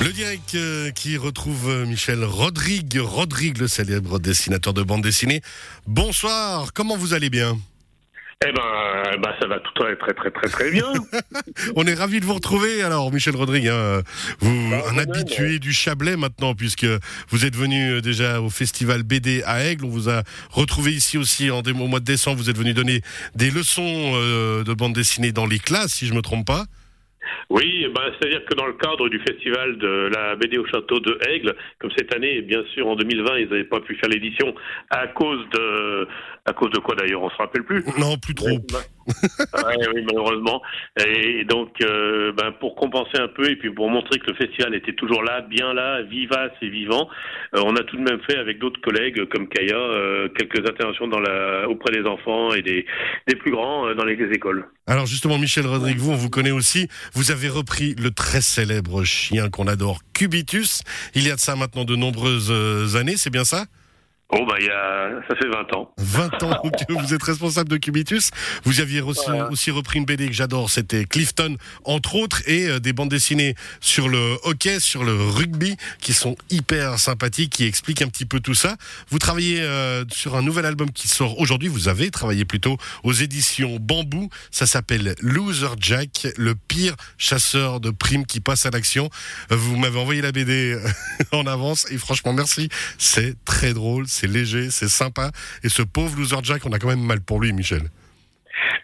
Le direct euh, qui retrouve euh, Michel Rodrigue, Rodrigue, le célèbre dessinateur de bande dessinée. Bonsoir, comment vous allez bien? Eh ben, eh ben, ça va tout très très très très très bien. On est ravis de vous retrouver. Alors, Michel Rodrigue, hein, vous, Bah, un habitué du Chablais maintenant, puisque vous êtes venu euh, déjà au festival BD à Aigle. On vous a retrouvé ici aussi en au mois de décembre. Vous êtes venu donner des leçons euh, de bande dessinée dans les classes, si je me trompe pas. Oui, eh ben, c'est-à-dire que dans le cadre du festival de la BD au château de Aigle, comme cette année, bien sûr, en 2020, ils n'avaient pas pu faire l'édition à cause de, à cause de quoi d'ailleurs, on se rappelle plus? Non, plus trop. Oui, malheureusement. Et donc, euh, ben, pour compenser un peu et puis pour montrer que le festival était toujours là, bien là, vivace et vivant, euh, on a tout de même fait avec d'autres collègues comme Kaya euh, quelques interventions auprès des enfants et des, des plus grands dans les écoles. Alors justement, Michel Rodrigue, vous, on vous connaît aussi. Vous avez repris le très célèbre chien qu'on adore, Cubitus. Il y a de ça maintenant de nombreuses années, c'est bien ça? Oh, bah, il y a, ça fait 20 ans. 20 ans que vous êtes responsable de Cubitus. Vous aviez aussi, Voilà. aussi repris une BD que j'adore, c'était Clifton, entre autres, et euh, des bandes dessinées sur le hockey, sur le rugby, qui sont hyper sympathiques, qui expliquent un petit peu tout ça. Vous travaillez euh, sur un nouvel album qui sort aujourd'hui. Vous avez travaillé plutôt aux éditions Bambou. Ça s'appelle Loser Jack, le pire chasseur de primes qui passe à l'action. Euh, Vous m'avez envoyé la BD en avance et franchement merci. C'est très drôle, c'est léger, c'est sympa. Et ce pauvre Loser Jack, on a quand même mal pour lui, Michel.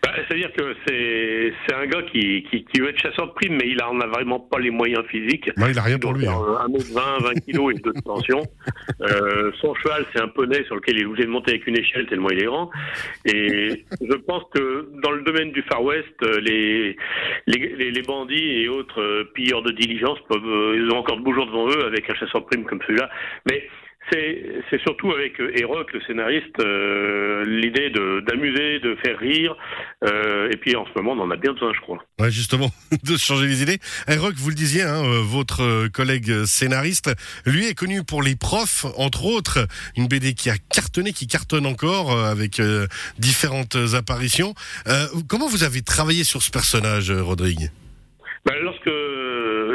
Bah, C'est-à-dire que c'est, un gars qui, qui, qui veut être chasseur de primes, mais il en a vraiment pas les moyens physiques. Il a rien pour lui. hein. euh, 1m20, 20 kilos et deux de tension. Euh, son cheval, c'est un poney sur lequel il est obligé de monter avec une échelle tellement il est grand. Et je pense que dans le domaine du Far West, euh, les, les, les, les bandits et autres euh, pilleurs de diligence peuvent, ils ont encore de beaux jours devant eux avec un chasseur de primes comme celui-là. Mais c'est, surtout avec euh, Eroc, le scénariste, euh, l'idée d'amuser, de faire rire. Euh, et puis en ce moment, on en a bien besoin, je crois. Justement, de changer les idées. Rock, vous le disiez, hein, votre collègue scénariste, lui est connu pour les profs, entre autres, une BD qui a cartonné, qui cartonne encore, avec différentes apparitions. Comment vous avez travaillé sur ce personnage, Rodrigue? Ben, lorsque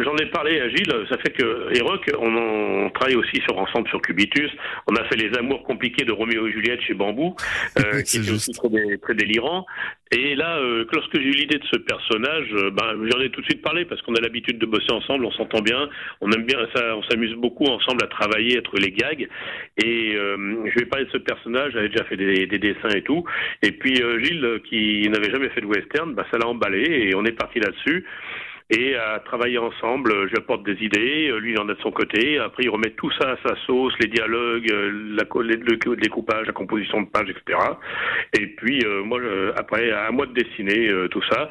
j'en ai parlé à Gilles, ça fait que Eroc, on, on travaille aussi sur ensemble sur Cubitus. On a fait les amours compliqués de Roméo et Juliette chez Bambou, euh, qui était aussi très, très délirant. Et là, euh, que lorsque j'ai eu l'idée de ce personnage, euh, ben, j'en ai tout de suite parlé parce qu'on a l'habitude de bosser ensemble, on s'entend bien, on aime bien ça, on s'amuse beaucoup ensemble à travailler, être les gags. Et euh, je vais parler de ce personnage, j'avais déjà fait des, des dessins et tout. Et puis euh, Gilles, qui n'avait jamais fait de western, ben, ça l'a emballé et on est parti là-dessus. Et à travailler ensemble, euh, je lui apporte des idées, euh, lui il en a de son côté, après il remet tout ça à sa sauce, les dialogues, euh, la, le découpage, la composition de pages, etc. Et puis euh, moi, je- après, à moi de dessiner euh, tout ça.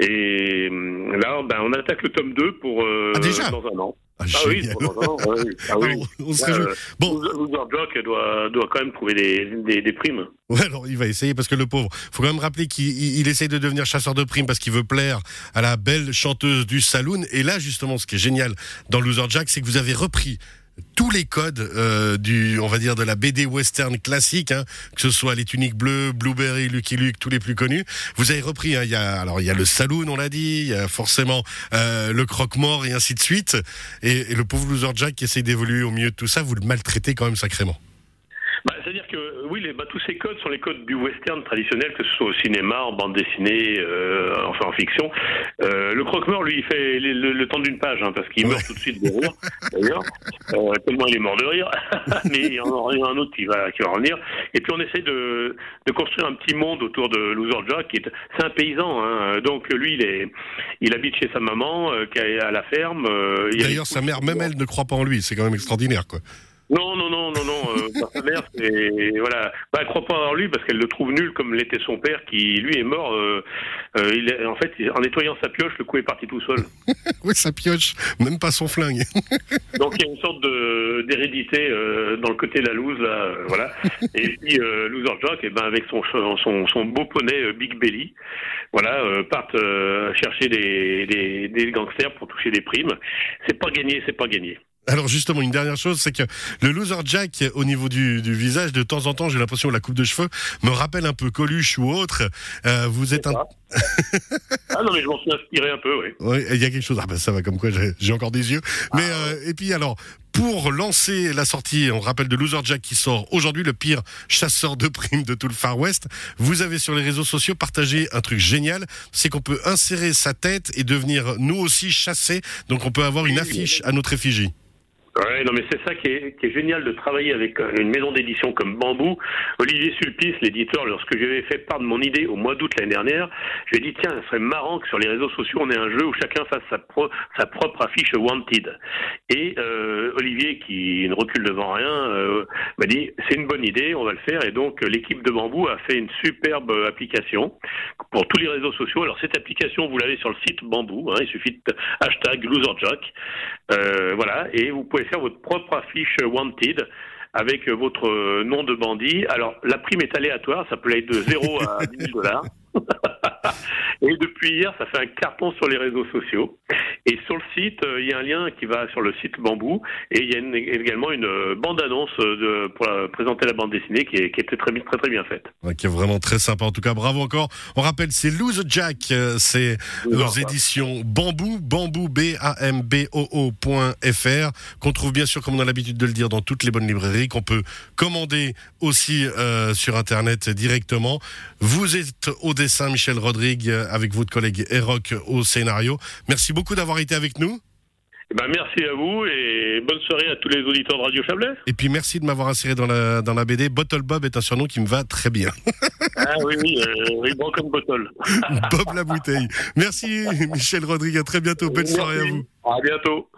Et là, ben, on attaque le tome 2 pour euh, Ah, déjà? dans un an. Ah, Ah oui, an, oui. Ah oui. On se réjouit. euh, Bon, doit, doit quand même trouver des, des, des primes. Ouais, alors il va essayer parce que le pauvre, faut quand même rappeler qu'il il- il essaye de devenir chasseur de primes parce qu'il veut plaire à la belle chanteuse du saloon. Et là, justement, ce qui est génial dans Loser Jack, c'est que vous avez repris tous les codes euh, du, on va dire, de la BD western classique, hein, que ce soit les tuniques bleues, Blueberry, Lucky Luke, tous les plus connus. Vous avez repris, hein, il y a, alors il y a le saloon, on l'a dit, il y a forcément euh, le croque-mort et ainsi de suite. Et, et le pauvre Loser Jack qui essaye d'évoluer au milieu de tout ça, vous le maltraitez quand même sacrément. Bah, C'est-à-dire que oui, les, bah, tous ces codes sont les codes du western traditionnel, que ce soit au cinéma, en bande dessinée, euh, enfin en fiction. Euh, le croque-mort, lui, il fait le, le- le temps d'une page, hein, parce qu'il meurt tout de suite de rire, d'ailleurs, euh, tellement il est mort de rire. Mais il y en aura un autre qui va, qui va revenir. Et puis on essaie de, de construire un petit monde autour de Loser Jack. qui est- C'est un paysan, hein, donc lui, il, est, il habite chez sa maman, euh, qui est à la ferme. euh, a D'ailleurs, sa mère, même elle, ne croit pas en lui. C'est quand même extraordinaire, quoi. non, non, non, non, non. Euh, sa mère, c'est voilà. Bah, elle croit pas en lui parce qu'elle le trouve nul comme l'était son père, qui lui est mort. euh, euh, il est, en fait, en nettoyant sa pioche, le coup est parti tout seul. Oui, ça pioche, même pas son flingue. Donc il y a une sorte de d'hérédité euh, dans le côté de la loose là, voilà. Et puis Loser Jack, et ben avec son son, son beau poney Big Belly, voilà, partent chercher des, des des gangsters pour toucher des primes. C'est pas gagné, c'est pas gagné. Alors justement, une dernière chose, c'est que le loser Jack, au niveau du, du visage, de temps en temps, j'ai l'impression que la coupe de cheveux me rappelle un peu Coluche ou autre. Euh, vous êtes un... ah non, mais je m'en suis inspiré un peu, oui. Oui, il y a quelque chose. Ah ben ça va comme quoi, j'ai encore des yeux. Mais ah, euh, et puis alors, pour lancer la sortie, on rappelle de Loser Jack qui sort aujourd'hui, le pire chasseur de primes de tout le Far West. Vous avez sur les réseaux sociaux partagé un truc génial, c'est qu'on peut insérer sa tête et devenir nous aussi chassés. Donc on peut avoir une affiche à notre effigie. Ouais, non, mais c'est ça qui est, génial de travailler avec une maison d'édition comme Bambou. Olivier Sulpice, l'éditeur, lorsque j'avais fait part de mon idée au mois d'août l'année dernière, je lui ai dit tiens, ce serait marrant que sur les réseaux sociaux on ait un jeu où chacun fasse sa, propre affiche Wanted. Et euh, Olivier, qui ne recule devant rien, euh, m'a dit c'est une bonne idée, on va le faire. Et donc l'équipe de Bambou a fait une superbe application pour tous les réseaux sociaux. Alors cette application, vous l'avez sur le site Bambou. Hein, il suffit de hashtag LoserJack. Euh, voilà, et vous pouvez faire votre propre affiche Wanted avec votre nom de bandit. Alors, la prime est aléatoire, ça peut aller de 0 à 10 dollars. Et depuis hier, ça fait un carton sur les réseaux sociaux. Et sur le site, euh, il y a un lien qui va sur le site Bambou. Et il y a également une euh, bande-annonce pour présenter la bande dessinée qui, est, qui était très, très, très bien faite. qui est vraiment très sympa. En tout cas, bravo encore. On rappelle, c'est Lose Jack. Euh, c'est leurs éditions Bambou, bambou, B-A-M-B-O-O.fr, qu'on trouve bien sûr, comme on a l'habitude de le dire, dans toutes les bonnes librairies, qu'on peut commander aussi sur Internet directement. Vous êtes au dessin, Michel Rodrigue avec votre collègue Eroc au scénario. Merci beaucoup d'avoir été avec nous. Eh ben, merci à vous et bonne soirée à tous les auditeurs de Radio Chablais. Et puis merci de m'avoir inséré dans la, dans la BD. Bottle Bob est un surnom qui me va très bien. ah oui, oui, euh, bon comme Bottle. Bob la bouteille. Merci Michel Rodrigue, à très bientôt. Belle soirée à vous. À bientôt.